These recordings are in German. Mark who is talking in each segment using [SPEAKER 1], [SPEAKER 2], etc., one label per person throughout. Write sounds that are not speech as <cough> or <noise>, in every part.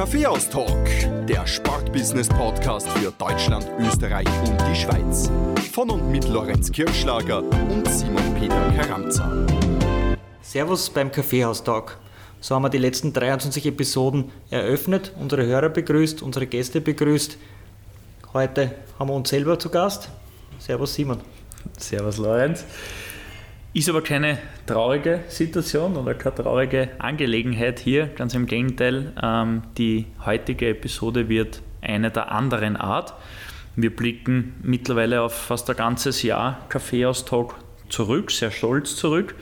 [SPEAKER 1] Kaffeehaus-Talk, der Sportbusiness-Podcast für Deutschland, Österreich und die Schweiz. Von und mit Lorenz Kirschlager und Simon Peter Karamza.
[SPEAKER 2] Servus beim Kaffeehaus-Talk. So haben wir die letzten 23 Episoden eröffnet, unsere Hörer begrüßt, unsere Gäste begrüßt. Heute haben wir uns selber zu Gast. Servus Simon.
[SPEAKER 3] Servus Lorenz. Ist aber keine traurige Situation oder keine traurige Angelegenheit hier, ganz im Gegenteil. Ähm, die heutige Episode wird eine der anderen Art. Wir blicken mittlerweile auf fast ein ganzes Jahr Kaffeeaustausch zurück, sehr stolz zurück.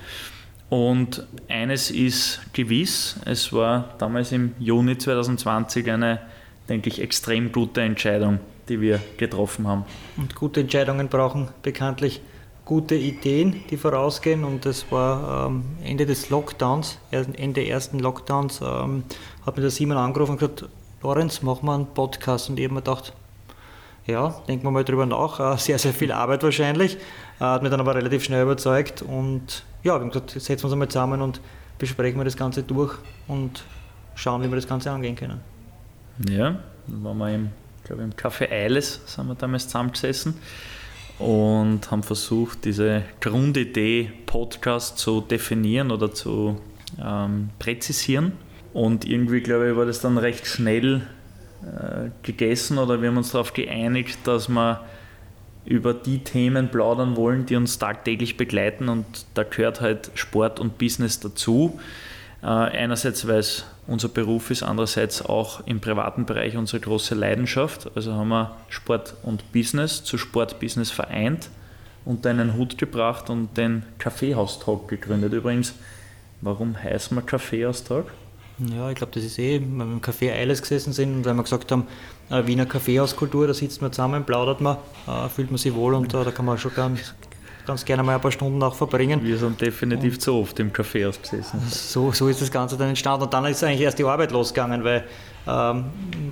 [SPEAKER 3] Und eines ist gewiss, es war damals im Juni 2020 eine, denke ich, extrem gute Entscheidung, die wir getroffen haben.
[SPEAKER 2] Und gute Entscheidungen brauchen bekanntlich gute Ideen, die vorausgehen. Und das war ähm, Ende des Lockdowns, Ende ersten Lockdowns, ähm, hat mir der Simon angerufen und gesagt, Lorenz, machen wir einen Podcast. Und ich habe mir gedacht, ja, denken wir mal drüber nach. Äh, sehr, sehr viel Arbeit wahrscheinlich. Äh, hat mich dann aber relativ schnell überzeugt. Und ja, wir haben gesagt, setzen wir uns einmal zusammen und besprechen wir das Ganze durch und schauen, wie wir das Ganze angehen können.
[SPEAKER 3] Ja, dann waren wir im, glaube im Café Eiles, sind wir damals zusammengesessen und haben versucht, diese Grundidee Podcast zu definieren oder zu ähm, präzisieren. Und irgendwie, glaube ich, war das dann recht schnell äh, gegessen oder wir haben uns darauf geeinigt, dass wir über die Themen plaudern wollen, die uns tagtäglich begleiten und da gehört halt Sport und Business dazu. Äh, einerseits, weil es unser Beruf ist, andererseits auch im privaten Bereich unsere große Leidenschaft. Also haben wir Sport und Business zu Sport Business vereint, unter einen Hut gebracht und den Kaffeehaustag gegründet. Übrigens, warum heißt man Kaffeehaustag?
[SPEAKER 2] Ja, ich glaube, das ist eh, wenn wir im Café Eiles gesessen sind und weil wir gesagt haben, äh, Wiener Kaffeehauskultur, da sitzt man zusammen, plaudert man, äh, fühlt man sich wohl und da kann man schon ganz, ganz gerne mal ein paar Stunden auch verbringen.
[SPEAKER 3] Wir sind definitiv und zu oft im Kaffeehaus gesessen.
[SPEAKER 2] So, so ist das Ganze dann entstanden und dann ist eigentlich erst die Arbeit losgegangen, weil ähm,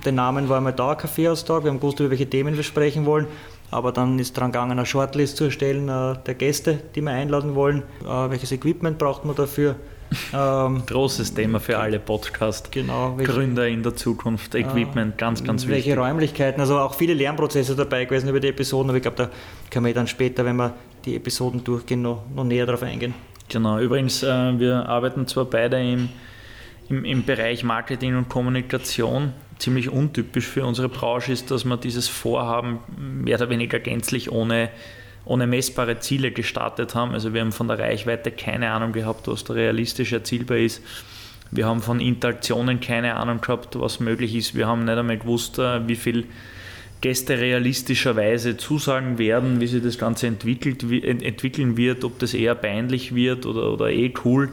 [SPEAKER 2] der Name war einmal da, Kaffeehaustag, wir haben gewusst, über welche Themen wir sprechen wollen. Aber dann ist daran gegangen, eine Shortlist zu erstellen äh, der Gäste, die wir einladen wollen. Äh, welches Equipment braucht man dafür? <laughs>
[SPEAKER 3] Ähm, Großes Thema für alle Podcast-Gründer genau, in der Zukunft. Equipment, äh, ganz, ganz wichtig.
[SPEAKER 2] Welche Räumlichkeiten, also auch viele Lernprozesse dabei gewesen über die Episoden, aber ich glaube, da können wir dann später, wenn wir die Episoden durchgehen, noch, noch näher darauf eingehen.
[SPEAKER 3] Genau, übrigens, äh, wir arbeiten zwar beide im, im, im Bereich Marketing und Kommunikation. Ziemlich untypisch für unsere Branche ist, dass wir dieses Vorhaben mehr oder weniger gänzlich ohne ohne messbare Ziele gestartet haben. Also wir haben von der Reichweite keine Ahnung gehabt, was da realistisch erzielbar ist. Wir haben von Interaktionen keine Ahnung gehabt, was möglich ist. Wir haben nicht einmal gewusst, äh, wie viel Gäste realistischerweise zusagen werden, wie sich das Ganze entwickelt, entwickeln wird, ob das eher peinlich wird oder, oder eh cool.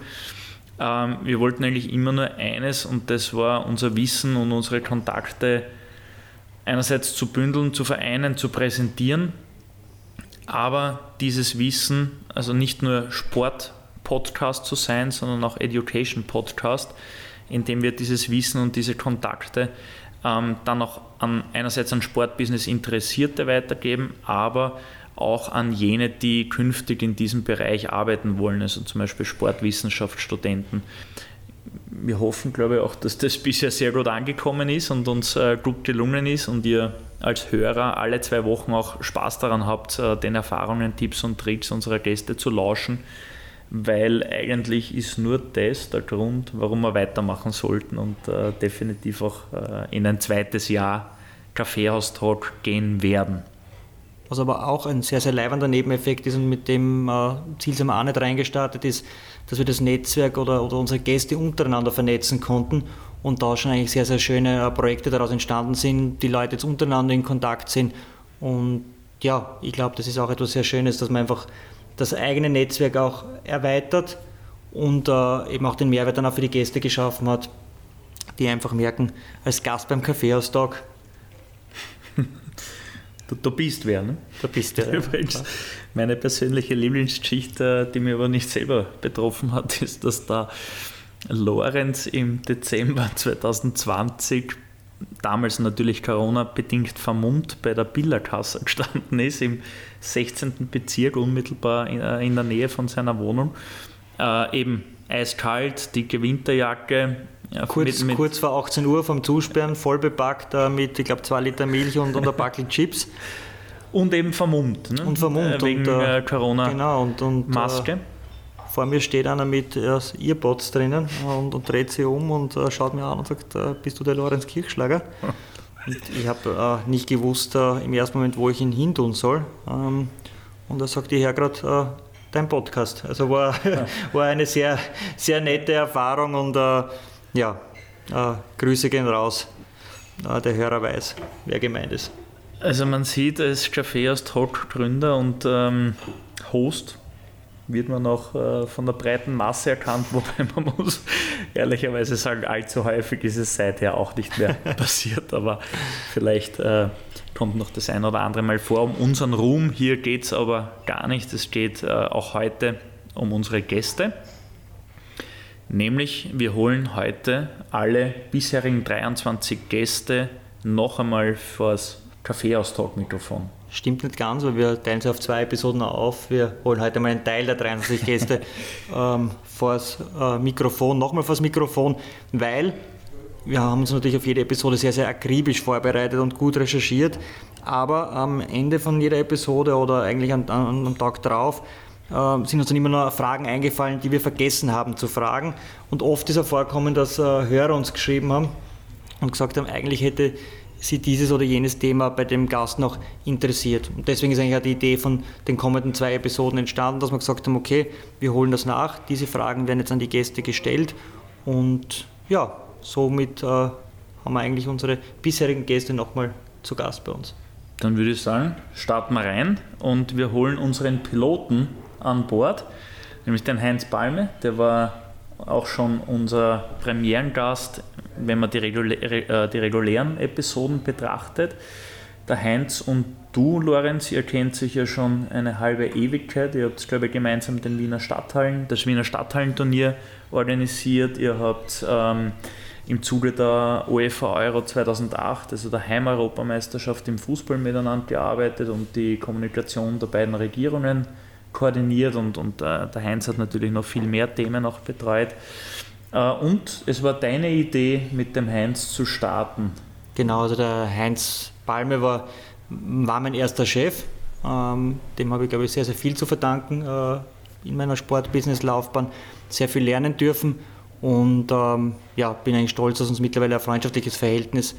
[SPEAKER 3] Ähm, wir wollten eigentlich immer nur eines und das war unser Wissen und unsere Kontakte einerseits zu bündeln, zu vereinen, zu präsentieren aber dieses Wissen, also nicht nur Sport-Podcast zu sein, sondern auch Education-Podcast, in dem wir dieses Wissen und diese Kontakte ähm, dann auch an, einerseits an Sportbusiness Interessierte weitergeben, aber auch an jene, die künftig in diesem Bereich arbeiten wollen, also zum Beispiel Sportwissenschaftsstudenten. Wir hoffen, glaube ich, auch, dass das bisher sehr gut angekommen ist und uns äh, gut gelungen ist und ihr als Hörer alle zwei Wochen auch Spaß daran habt, äh, den Erfahrungen, Tipps und Tricks unserer Gäste zu lauschen, weil eigentlich ist nur das der Grund, warum wir weitermachen sollten und äh, definitiv auch äh, in ein zweites Jahr Kaffeehaustalk gehen werden.
[SPEAKER 2] Was aber auch ein sehr, sehr leibender Nebeneffekt ist und mit dem äh, Ziel sind wir auch nicht reingestartet ist, dass wir das Netzwerk oder, oder unsere Gäste untereinander vernetzen konnten und da schon eigentlich sehr, sehr schöne äh, Projekte daraus entstanden sind, die Leute jetzt untereinander in Kontakt sind. Und ja, ich glaube, das ist auch etwas sehr Schönes, dass man einfach das eigene Netzwerk auch erweitert und äh, eben auch den Mehrwert dann auch für die Gäste geschaffen hat, die einfach merken, als Gast beim Kaffeehaustag, <laughs>
[SPEAKER 3] Du, du bist wer, ne?
[SPEAKER 2] Du bist wer. <laughs>
[SPEAKER 3] Übrigens, meine persönliche Lieblingsgeschichte, die mir aber nicht selber betroffen hat, <laughs> ist, dass da Lorenz im Dezember 2020, damals natürlich Corona-bedingt vermummt, bei der Billerkasse gestanden ist, im 16. Bezirk, unmittelbar in, äh, in der Nähe von seiner Wohnung. Äh, eben eiskalt, dicke Winterjacke,
[SPEAKER 2] Ja, kurz, mit, mit kurz vor 18 Uhr vom Zusperren, voll bepackt äh, mit, ich glaube, zwei Liter Milch und, und ein Backel Chips.
[SPEAKER 3] Und eben vermummt. Ne?
[SPEAKER 2] Und vermummt.
[SPEAKER 3] Äh, wegen
[SPEAKER 2] und,
[SPEAKER 3] äh, Corona.
[SPEAKER 2] Genau, und, und
[SPEAKER 3] Maske.
[SPEAKER 2] vor mir steht einer mit äh, Earpods drinnen und, und, dreht sich um und äh, schaut mir an und sagt, äh, bist du der Lorenz Kirchschlager? <laughs> ich habe äh, nicht gewusst im ersten Moment, wo ich ihn hin tun soll. Ähm, und er sagt, ich höre gerade dein Podcast. Also war, <laughs> war eine sehr, sehr nette Erfahrung und ja, Grüße gehen raus. der Hörer weiß, wer gemeint ist.
[SPEAKER 3] Also man sieht, als Café Talk Gründer und ähm, Host wird man auch äh, von der breiten Masse erkannt, <laughs> wobei man muss ehrlicherweise sagen, allzu häufig ist es seither auch nicht mehr <laughs> passiert, aber vielleicht äh, kommt noch das ein oder andere Mal vor. Um unseren Ruhm hier geht es aber gar nicht. Es geht äh, auch heute um unsere Gäste. Nämlich, wir holen heute alle bisherigen 23 Gäste noch einmal vors Kaffeeaustauschmikrofon.
[SPEAKER 2] Stimmt nicht ganz, weil wir teilen sie auf zwei Episoden auf. Wir holen heute mal einen Teil der 23 Gäste <laughs> ähm, vor das äh, Mikrofon, nochmal vor das Mikrofon, weil wir haben uns natürlich auf jede Episode sehr, sehr akribisch vorbereitet und gut recherchiert. Aber am Ende von jeder Episode oder eigentlich am, am Tag drauf äh, sind uns dann immer noch Fragen eingefallen, die wir vergessen haben zu fragen. Und oft ist es vorkommen, dass äh, Hörer uns geschrieben haben und gesagt haben, eigentlich hätte sie dieses oder jenes Thema bei dem Gast noch interessiert. Und deswegen ist eigentlich auch die Idee von den kommenden zwei Episoden entstanden, dass wir gesagt haben, okay, wir holen das nach, diese Fragen werden jetzt an die Gäste gestellt und ja, somit äh, haben wir eigentlich unsere bisherigen Gäste nochmal zu Gast bei uns.
[SPEAKER 3] Dann würde ich sagen, starten wir rein und wir holen unseren Piloten an Bord, nämlich den Heinz Palme, der war auch schon unser Premierengast wenn man die, regulä äh, die regulären Episoden betrachtet. Der Heinz und du, Lorenz, ihr kennt sich ja schon eine halbe Ewigkeit. Ihr habt, glaube ich, gemeinsam den Wiener Stadthallen, das Wiener Stadthallenturnier organisiert. Ihr habt ähm, im Zuge der UEFA Euro 2008, also der Heimeuropameisterschaft im Fußball miteinander gearbeitet und die Kommunikation der beiden Regierungen koordiniert und, und äh, der Heinz hat natürlich noch viel mehr Themen auch betreut. Äh, und es war deine Idee, mit dem Heinz zu starten.
[SPEAKER 2] Genau, also der Heinz Palme war, war mein erster Chef. Ähm, dem habe ich, glaube ich, sehr, sehr viel zu verdanken äh, in meiner Sportbusiness-Laufbahn. Sehr viel lernen dürfen und ähm, ja, bin eigentlich stolz, dass uns mittlerweile ein freundschaftliches Verhältnis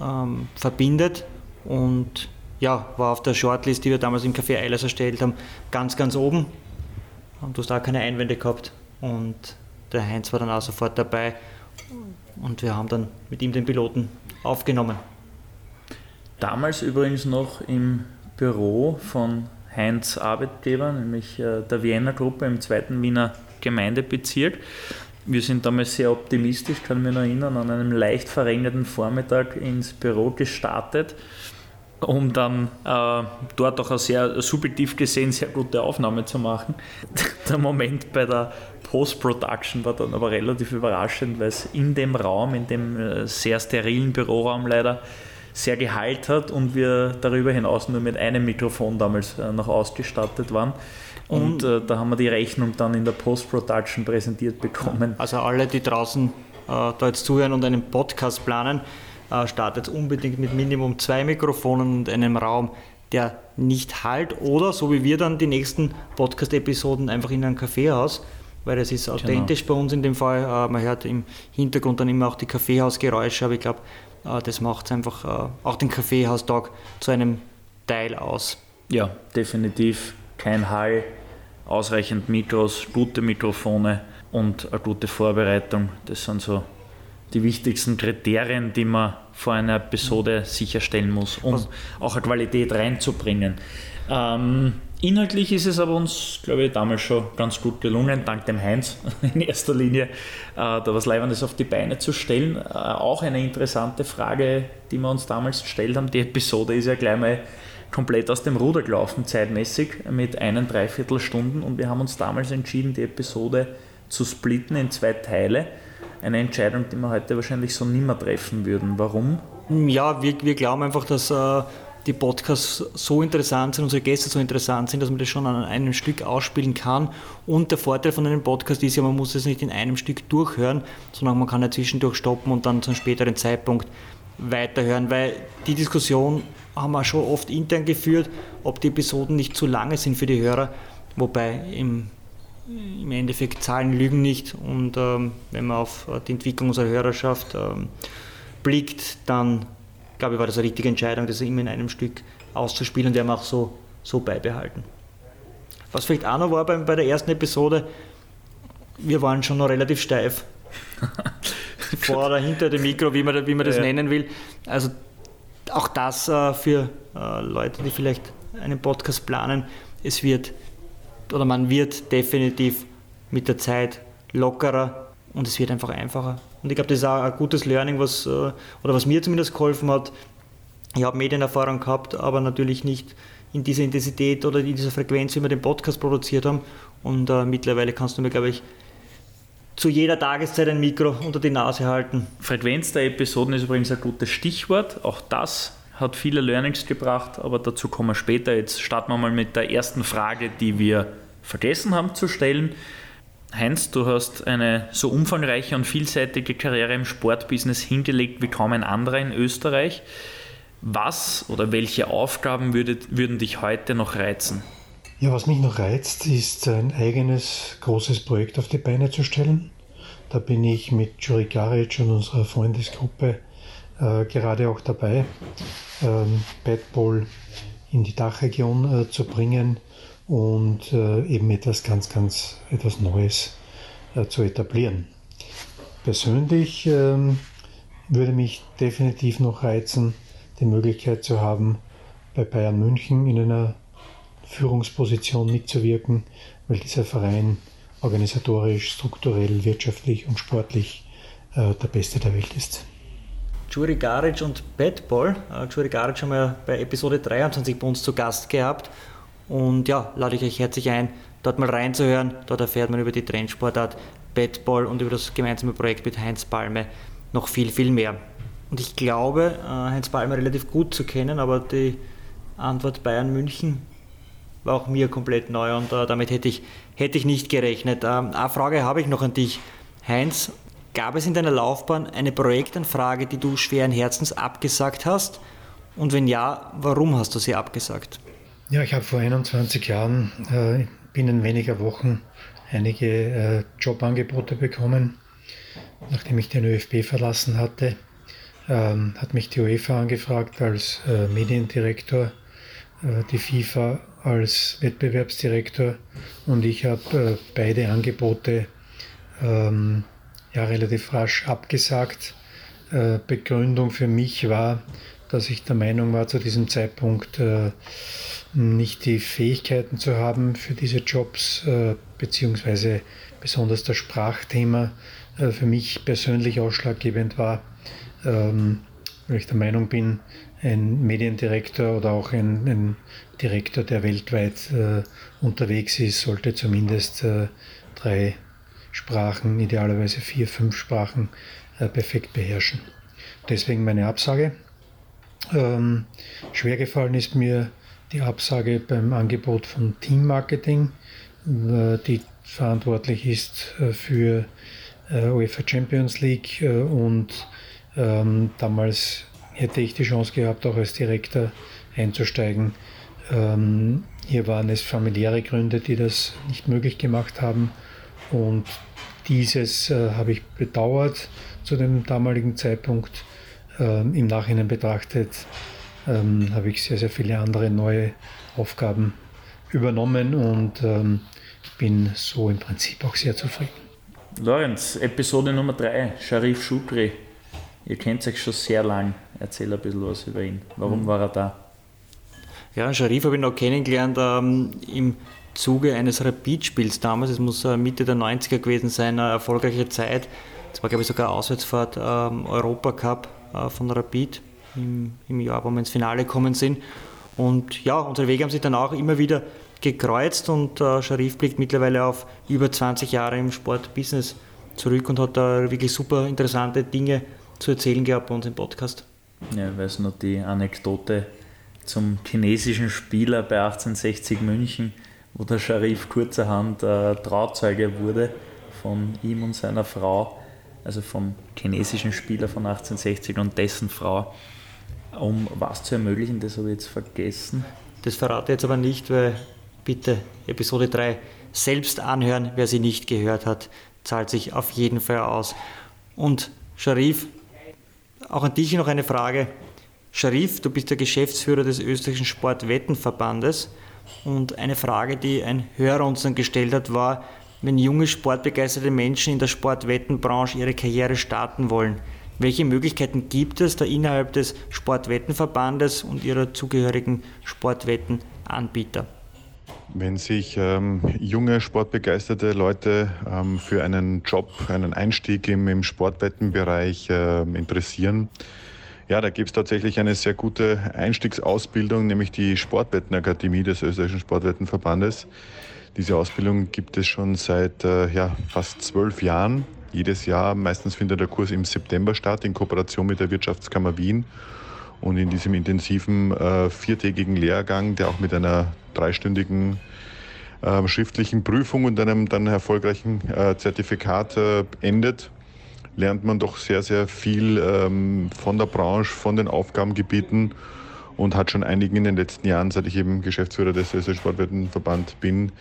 [SPEAKER 2] ähm, verbindet. Und ja, war auf der Shortlist, die wir damals im Café Eilers erstellt haben, ganz, ganz oben. Und du hast da keine Einwände gehabt. Und der Heinz war dann auch sofort dabei und wir haben dann mit ihm den Piloten aufgenommen.
[SPEAKER 3] Damals übrigens noch im Büro von Heinz Arbeitgeber, nämlich äh, der Vienna Gruppe im zweiten Wiener Gemeindebezirk. Wir sind damals sehr optimistisch, kann mich noch erinnern, an einem leicht verregneten Vormittag ins Büro gestartet um dann äh, dort auch eine sehr subjektiv gesehen sehr gute Aufnahme zu machen. <laughs> der Moment bei der Post-Production war dann aber relativ überraschend, weil es in dem Raum, in dem äh, sehr sterilen Büroraum leider sehr geheilt hat und wir darüber hinaus nur mit einem Mikrofon damals äh, noch ausgestattet waren. Und äh, da haben wir die Rechnung dann in der Post-Production präsentiert bekommen.
[SPEAKER 2] Also alle, die draußen äh, da jetzt zuhören und einen Podcast planen, startet unbedingt mit Minimum zwei Mikrofonen und einem Raum, der nicht halt oder so wie wir dann die nächsten Podcast-Episoden einfach in einem Kaffeehaus, weil es ist genau. authentisch genau. bei uns in dem Fall. Äh, man hört im Hintergrund dann immer auch die Kaffeehausgeräusche, aber ich glaube, äh, das macht einfach auch den Kaffeehaustag zu einem Teil aus.
[SPEAKER 3] Ja, definitiv kein Hall, ausreichend Mikros, gute Mikrofone und eine gute Vorbereitung. Das sind so die wichtigsten Kriterien, die man vor einer Episode sicherstellen muss, um Was? auch eine Qualität reinzubringen. Ähm, inhaltlich ist es aber uns, glaube ich, damals schon ganz gut gelungen, dank dem Heinz <laughs> in erster Linie, äh, da was Leibendes auf die Beine zu stellen. Äh, auch eine interessante Frage, die wir uns damals gestellt haben. Die Episode ist ja gleich mal komplett aus dem Ruder gelaufen, zeitmäßig, mit einen Dreiviertelstunden und wir haben uns damals entschieden, die Episode zu splitten in zwei Teile eine Entscheidung, die wir heute wahrscheinlich so nimmer treffen würden. Warum?
[SPEAKER 2] Ja, wir, wir glauben einfach, dass äh, die Podcasts so interessant sind, unsere Gäste so interessant sind, dass man das schon an einem Stück ausspielen kann. Und der Vorteil von einem Podcast ist ja, man muss es nicht in einem Stück durchhören, sondern man kann ja zwischendurch stoppen und dann zu einem späteren Zeitpunkt weiterhören, weil die Diskussion haben wir schon oft intern geführt, ob die Episoden nicht zu lange sind für die Hörer, wobei im, im Endeffekt Zahlen lügen nicht und ähm, wenn man auf die Entwicklung unserer Hörerschaft ähm, blickt, dann glaube ich, war das eine richtige Entscheidung, das immer in einem Stück auszuspielen und werden wir auch so, so beibehalten. Was vielleicht auch noch war bei, bei der ersten Episode, wir waren schon noch relativ steif. <laughs> Vor oder hinter dem Mikro, wie man, wie man das ja. nennen will. Also auch das äh, für äh, Leute, die vielleicht einen Podcast planen, es wird oder man wird definitiv mit der Zeit lockerer und es wird einfach einfacher. Und ich glaube, das ist auch ein gutes Learning, was, äh, oder was mir zumindest geholfen hat. Ich habe Medienerfahrung gehabt, aber natürlich nicht in dieser Intensität oder in dieser Frequenz, wie wir den Podcast produziert haben. Und äh, mittlerweile kannst du mir, glaube ich, zu jeder Tageszeit ein Mikro unter die Nase halten.
[SPEAKER 3] Frequenz der Episoden ist übrigens ein gutes Stichwort. Auch das hat viele Learnings gebracht, aber dazu kommen wir später. Jetzt starten wir mal mit der ersten Frage, die wir vergessen haben zu stellen. Heinz, du hast eine so umfangreiche und vielseitige Karriere im Sportbusiness hingelegt wie kaum ein anderer in Österreich. Was oder welche Aufgaben würde, würden dich heute noch reizen?
[SPEAKER 4] Ja, was mich noch reizt, ist ein eigenes großes Projekt auf die Beine zu stellen. Da bin ich mit Juri Garic und unserer Freundesgruppe gerade auch dabei, ähm, Badball in die Dachregion äh, zu bringen und äh, eben etwas ganz, ganz etwas Neues äh, zu etablieren. Persönlich ähm, würde mich definitiv noch reizen, die Möglichkeit zu haben, bei Bayern München in einer Führungsposition mitzuwirken, weil dieser Verein organisatorisch, strukturell, wirtschaftlich und sportlich äh, der beste der Welt ist.
[SPEAKER 2] Juri Garic und Badball. Uh, Juri Garic haben wir bei Episode 23 bei uns zu Gast gehabt und ja, lade ich euch herzlich ein, dort mal reinzuhören. Dort erfährt man über die Trendsportart Badball und über das gemeinsame Projekt mit Heinz Palme noch viel, viel mehr. Und ich glaube, äh, Heinz Palme relativ gut zu kennen, aber die Antwort Bayern München war auch mir komplett neu und äh, damit hätte ich, hätte ich nicht gerechnet. Ähm, eine Frage habe ich noch an dich, Heinz. Gab es in deiner Laufbahn eine Projektanfrage, die du schweren Herzens abgesagt hast? Und wenn ja, warum hast du sie abgesagt?
[SPEAKER 4] Ja, ich habe vor 21 Jahren äh, binnen weniger Wochen einige äh, Jobangebote bekommen. Nachdem ich den ÖFB verlassen hatte, ähm, hat mich die UEFA angefragt als äh, Mediendirektor, äh, die FIFA als Wettbewerbsdirektor und ich habe äh, beide Angebote ähm, ja, relativ rasch abgesagt. Äh, Begründung für mich war, dass ich der Meinung war, zu diesem Zeitpunkt äh, nicht die Fähigkeiten zu haben für diese Jobs, äh, beziehungsweise besonders das Sprachthema für mich persönlich ausschlaggebend war, ähm, weil ich der Meinung bin, ein Mediendirektor oder auch ein, ein Direktor, der weltweit unterwegs ist, sollte zumindest drei Sprachen, idealerweise vier, fünf Sprachen äh, perfekt beherrschen. Deswegen meine Absage. Ähm, schwer gefallen ist mir die Absage beim Angebot von Team Marketing, äh, die verantwortlich ist äh, für UEFA Champions League und ähm, damals hätte ich die Chance gehabt, auch als Direktor einzusteigen. Ähm, hier waren es familiäre Gründe, die das nicht möglich gemacht haben und dieses äh, habe ich bedauert zu dem damaligen Zeitpunkt. Ähm, Im Nachhinein betrachtet ähm, habe ich sehr, sehr viele andere neue Aufgaben übernommen und ähm, bin so im Prinzip auch sehr zufrieden.
[SPEAKER 3] Lorenz, Episode Nummer 3, Sharif Shukri. Ihr kennt euch schon sehr lang. Erzähl ein bisschen was über ihn. Warum mhm. war er da?
[SPEAKER 2] Ja, Sharif habe ich noch kennengelernt ähm, im Zuge eines Rapid-Spiels damals. Es muss äh, Mitte der 90er gewesen sein, eine erfolgreiche Zeit. Das war, glaube ich, sogar Auswärtsfahrt ähm, Europacup äh, von Rapid im, im Jahr, wo wir ins Finale gekommen sind. Und ja, unsere Wege haben sich dann auch immer wieder gekreuzt und äh, Sharif blickt mittlerweile auf über 20 Jahre im Sportbusiness zurück und hat da wirklich super interessante Dinge zu erzählen gehabt bei uns im Podcast.
[SPEAKER 3] Ja, ich weiß noch die Anekdote, zum chinesischen Spieler bei 1860 München, wo der Sharif kurzerhand äh, Trauzeuge wurde von ihm und seiner Frau, also vom chinesischen Spieler von 1860 und dessen Frau, um was zu ermöglichen, das habe ich jetzt vergessen.
[SPEAKER 2] Das verrate ich jetzt aber nicht, weil bitte Episode 3 selbst anhören, wer sie nicht gehört hat, zahlt sich auf jeden Fall aus. Und Sharif, auch an dich noch eine Frage. Sharif, du bist der Geschäftsführer des österreichischen Sportwettenverbandes und eine Frage, die ein Hörer uns dann gestellt hat, war, wenn junge sportbegeisterte Menschen in der Sportwettenbranche ihre Karriere starten wollen, welche Möglichkeiten gibt es da innerhalb des Sportwettenverbandes und ihrer zugehörigen Sportwettenanbieter?
[SPEAKER 5] Wenn sich ähm, junge, sportbegeisterte Leute ähm, für einen Job, einen Einstieg im, im Sportwettenbereich äh, interessieren, ja, da gibt es tatsächlich eine sehr gute Einstiegsausbildung, nämlich die Sportwettenakademie des österreichischen Sportwettenverbandes. Diese Ausbildung gibt es schon seit äh, ja, fast zwölf Jahren. Jedes Jahr, meistens findet der Kurs im September statt, in Kooperation mit der Wirtschaftskammer Wien. Und in diesem intensiven äh, viertägigen Lehrgang, der auch mit einer dreistündigen äh, schriftlichen Prüfung und einem dann erfolgreichen äh, Zertifikat äh, endet, lernt man doch sehr, sehr viel ähm, von der Branche, von den Aufgabengebieten und hat schon einigen in den letzten Jahren, seit ich eben Geschäftsführer des österreichischen Sportwettenverband bin,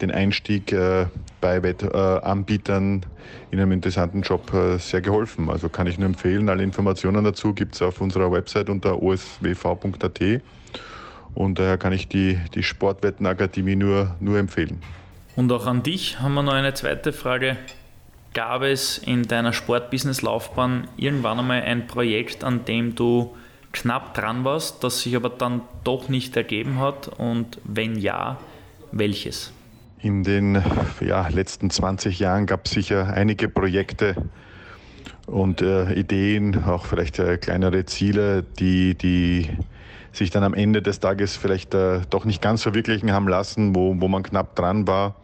[SPEAKER 5] den Einstieg äh, bei Wettanbietern in einem interessanten Job äh, sehr geholfen. Also kann ich nur empfehlen. Alle Informationen dazu gibt es auf unserer Website unter oswv.at. Und daher kann ich die, die Sportwettenakademie nur, nur empfehlen.
[SPEAKER 3] Und auch an dich haben wir noch eine zweite Frage. Gab es in deiner Sportbusiness-Laufbahn irgendwann einmal ein Projekt, an dem du knapp dran warst, das sich aber dann doch nicht ergeben hat? Und wenn ja, welches?
[SPEAKER 5] In den ja, letzten 20 Jahren gab es sicher einige Projekte und äh, Ideen, auch vielleicht äh, kleinere Ziele, die, die sich dann am Ende des Tages vielleicht äh, doch nicht ganz verwirklichen haben lassen, wo, wo man knapp dran war.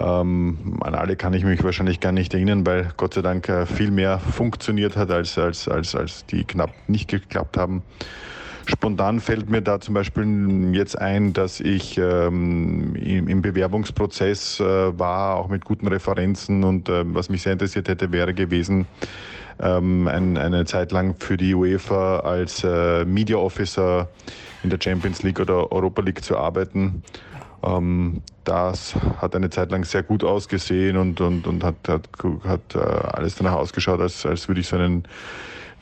[SPEAKER 5] Ähm, an alle kann ich mich wahrscheinlich gar nicht erinnern, weil Gott sei Dank äh, viel mehr funktioniert hat, als, als, als, als die knapp nicht geklappt haben. Spontan fällt mir da zum Beispiel jetzt ein, dass ich ähm, im, Bewerbungsprozess äh, war, auch mit guten Referenzen und äh, was mich sehr interessiert hätte, wäre gewesen, ähm, ein, eine Zeit lang für die UEFA als äh, Media Officer in der Champions League oder Europa League zu arbeiten. Ähm, das hat eine Zeit lang sehr gut ausgesehen und, und, und hat, hat, hat äh, alles danach ausgeschaut, als, als würde ich so einen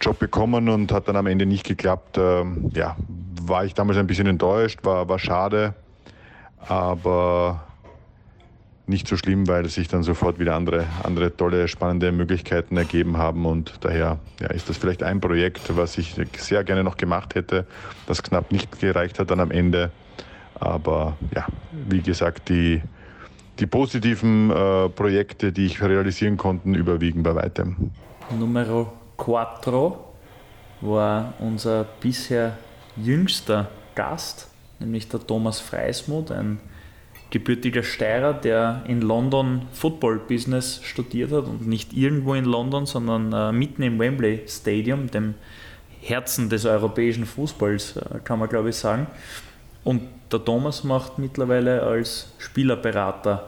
[SPEAKER 5] Job bekommen und hat dann am Ende nicht geklappt. Ähm, ja, war ich damals ein bisschen enttäuscht, war, war schade, aber nicht so schlimm, weil sich dann sofort wieder andere, andere tolle, spannende Möglichkeiten ergeben haben und daher ja, ist das vielleicht ein Projekt, was ich sehr gerne noch gemacht hätte, das knapp nicht gereicht hat dann am Ende. Aber ja, wie gesagt, die, die positiven äh, Projekte, die ich realisieren konnte, überwiegen bei weitem.
[SPEAKER 3] Numero Quattro war unser bisher jüngster Gast, nämlich der Thomas Freismuth, ein gebürtiger Steirer, der in London Football Business studiert hat und nicht irgendwo in London, sondern äh, mitten im Wembley Stadium, dem Herzen des europäischen Fußballs, äh, kann man glaube ich sagen. Und der Thomas macht mittlerweile als Spielerberater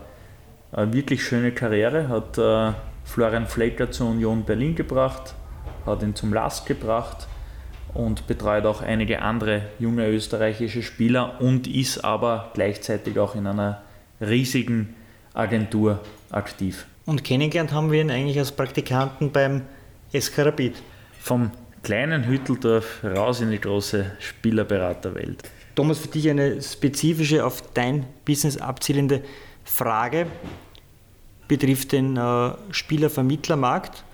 [SPEAKER 3] eine wirklich schöne Karriere, hat äh, Florian Flecker zur Union Berlin gebracht, hat ihn zum Last gebracht und betreut auch einige andere junge österreichische Spieler und ist aber gleichzeitig auch in einer riesigen Agentur aktiv.
[SPEAKER 2] Und kennengelernt haben wir ihn eigentlich als Praktikanten beim SK Rapid.
[SPEAKER 3] Vom kleinen Hütteldorf raus in die große Spielerberaterwelt.
[SPEAKER 2] Thomas, für dich eine spezifische auf dein Business abzielende Frage betrifft den äh, Spielervermittlermarkt.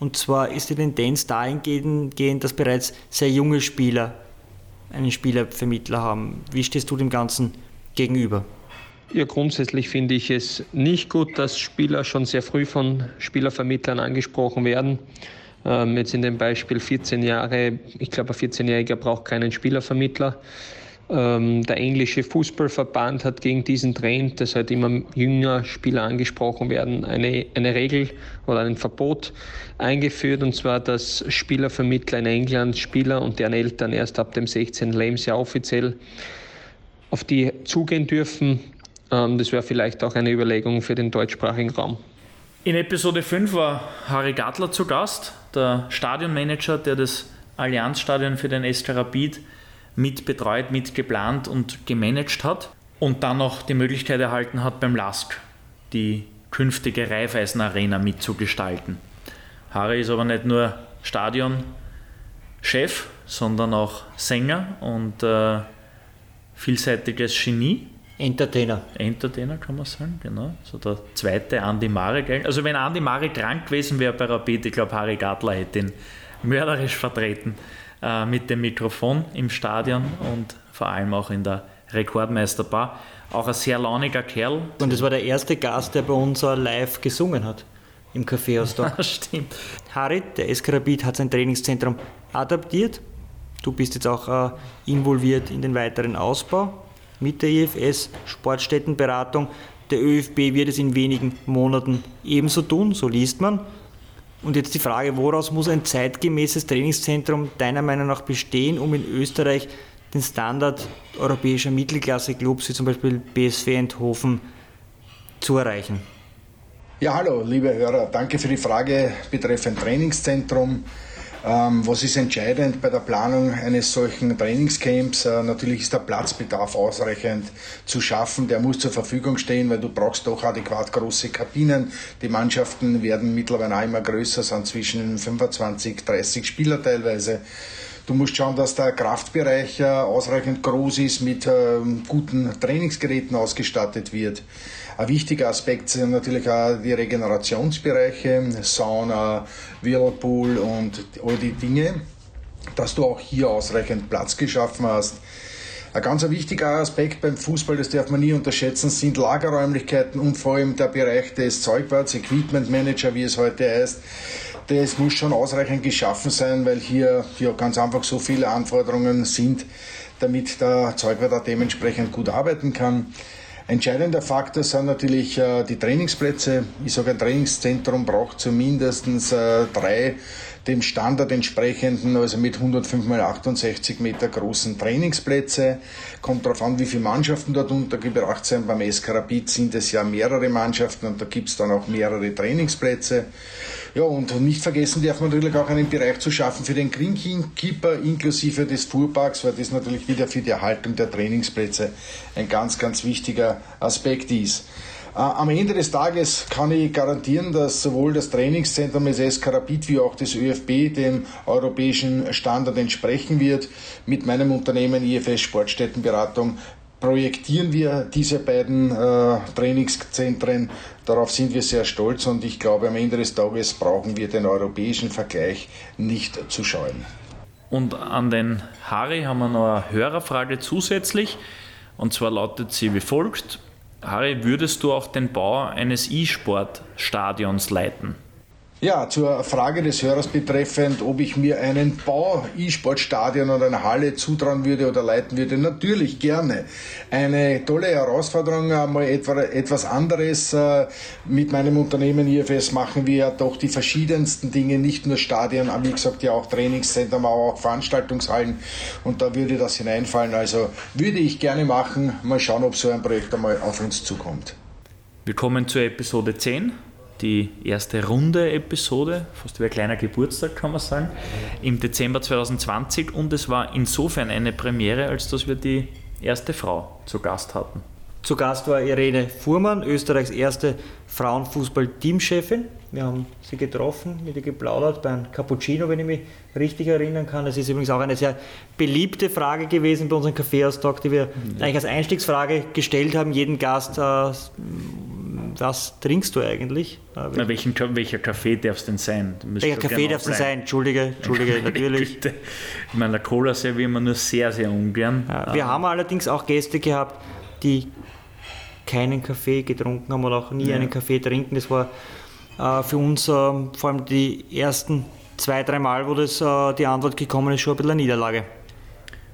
[SPEAKER 2] Und zwar ist die Tendenz dahingehend, dass bereits sehr junge Spieler einen Spielervermittler haben. Wie stehst du dem Ganzen gegenüber?
[SPEAKER 6] Ja, grundsätzlich finde ich es nicht gut, dass Spieler schon sehr früh von Spielervermittlern angesprochen werden. Ähm, jetzt in dem Beispiel 14 Jahre, ich glaube, ein 14-Jähriger braucht keinen Spielervermittler. Ähm, der englische Fußballverband hat gegen diesen Trend, dass halt immer jünger Spieler angesprochen werden, eine, eine Regel oder ein Verbot eingeführt, und zwar, dass Spielervermittler in England Spieler und deren Eltern erst ab dem 16. Lebensjahr offiziell auf die zugehen dürfen. Ähm, das wäre vielleicht auch eine Überlegung für den deutschsprachigen Raum.
[SPEAKER 3] In Episode 5 war Harry Gartler zu Gast, der Stadionmanager, der das Allianzstadion für den SK Rapid mit betreut, mit geplant und gemanagt hat und dann noch die Möglichkeit erhalten hat, beim LASK die künftige Raiffeisen Arena mitzugestalten. Harry ist aber nicht nur Stadionchef, sondern auch Sänger und äh, vielseitiges Genie.
[SPEAKER 2] Entertainer.
[SPEAKER 3] Entertainer kann man sagen, genau. So der zweite Andi Marek. Also wenn Andi Marek krank gewesen wäre bei Rapid, ich glaube Harry Gartler hätte ihn mörderisch vertreten äh, mit dem Mikrofon im Stadion und vor allem auch in der Rekordmeisterbar. Auch ein sehr launiger Kerl.
[SPEAKER 2] Und es war der erste Gast, der bei uns live gesungen hat im Kaffeehaus <laughs> da.
[SPEAKER 3] Stimmt.
[SPEAKER 2] Harry, der SK Rapid, hat sein Trainingszentrum adaptiert. Du bist jetzt auch äh, involviert in den weiteren Ausbau mit der IFS Sportstättenberatung. Der ÖFB wird es in wenigen Monaten ebenso tun, so liest man. Und jetzt die Frage, woraus muss ein zeitgemäßes Trainingszentrum deiner Meinung nach bestehen, um in Österreich den Standard europäischer Mittelklasse-Clubs wie zum Beispiel BSV Eindhoven zu erreichen?
[SPEAKER 7] Ja, hallo, liebe Hörer, danke für die Frage betreffend Trainingszentrum. Ähm, was ist entscheidend bei der Planung eines solchen Trainingscamps? Äh, natürlich ist der Platzbedarf ausreichend zu schaffen. Der muss zur Verfügung stehen, weil du brauchst doch adäquat große Kabinen. Die Mannschaften werden mittlerweile auch immer größer, sind zwischen 25, 30 Spieler teilweise. Du musst schauen, dass der Kraftbereich äh, ausreichend groß ist, mit ähm, guten Trainingsgeräten ausgestattet wird. Ein wichtiger Aspekt sind natürlich auch die Regenerationsbereiche, Sauna, Whirlpool und all die Dinge, dass du auch hier ausreichend Platz geschaffen hast. Ein ganz wichtiger Aspekt beim Fußball, das darf man nie unterschätzen, sind Lagerräumlichkeiten und vor allem der Bereich des Zeugwarts, Equipment Manager, wie es heute heißt. Das muss schon ausreichend geschaffen sein, weil hier ja, ganz einfach so viele Anforderungen sind, damit der Zeugwart dementsprechend gut arbeiten kann. Entscheidender Faktor sind natürlich äh, die Trainingsplätze. Ich sage, ein Trainingszentrum braucht zumindest äh, drei dem Standard entsprechenden, also mit 105 mal 68 Meter großen Trainingsplätze. Kommt darauf an, wie viele Mannschaften dort untergebracht sind. Beim SK sind es ja mehrere Mannschaften und da gibt es dann auch mehrere Trainingsplätze. Ja, und nicht vergessen darf man natürlich auch einen Bereich zu schaffen für den Greenkeeper inklusive des Fuhrparks, weil das natürlich wieder für die Erhaltung der Trainingsplätze ein ganz, ganz wichtiger Aspekt ist. Äh, am Ende des Tages kann ich garantieren, dass sowohl das Trainingszentrum des SK Rapid wie auch des ÖFB dem europäischen Standard entsprechen wird. Mit meinem Unternehmen IFS Sportstättenberatung projektieren wir diese beiden äh, Trainingszentren. Darauf sind wir sehr stolz und ich glaube, am Ende des Tages brauchen wir den europäischen Vergleich nicht zu scheuen.
[SPEAKER 3] Und an den Harry haben wir noch eine Hörerfrage zusätzlich. Und zwar lautet sie wie folgt. Harry, würdest du auch den Bau eines E-Sport-Stadions leiten?
[SPEAKER 7] Ja, zur Frage des Hörers betreffend, ob ich mir einen Bau E-Sportstadion oder eine Halle zutrauen würde oder leiten würde, natürlich gerne. Eine tolle Herausforderung, mal etwas anderes. Äh, mit meinem Unternehmen IFS machen wir ja doch die verschiedensten Dinge, nicht nur Stadien, aber wie gesagt ja auch Trainingszentren, aber auch Veranstaltungshallen und da würde das hineinfallen. Also würde ich gerne machen. Mal schauen, ob so ein Projekt einmal auf uns zukommt.
[SPEAKER 3] Wir kommen zur Episode 10 die erste runde Episode, fast wie ein kleiner Geburtstag kann man sagen, im Dezember 2020 und es war insofern eine Premiere, als dass wir die erste Frau zu Gast hatten.
[SPEAKER 2] Zu Gast war Irene Fuhrmann, Österreichs erste Frauenfußball-Teamchefin. Wir haben sie getroffen, mit ihr geplaudert beim Cappuccino, wenn ich mich richtig erinnern kann. Es ist übrigens auch eine sehr beliebte Frage gewesen bei unserem Kaffeeaustausch, die wir ja. eigentlich als Einstiegsfrage gestellt haben, jeden Gast, äh, was trinkst du eigentlich?
[SPEAKER 3] Na, welchen, welcher Kaffee darf es denn sein?
[SPEAKER 2] Welcher Kaffee darf es denn sein? Entschuldige, Entschuldige, <laughs> natürlich.
[SPEAKER 3] Ich meine, Cola servieren wir nur sehr, sehr ungern.
[SPEAKER 2] Ja, wir haben allerdings auch Gäste gehabt, die keinen Kaffee getrunken haben oder auch nie ja. einen Kaffee trinken. Das war äh, für uns äh, vor allem die ersten zwei, drei Mal, wo das, äh, die Antwort gekommen ist, schon ein bisschen eine Niederlage.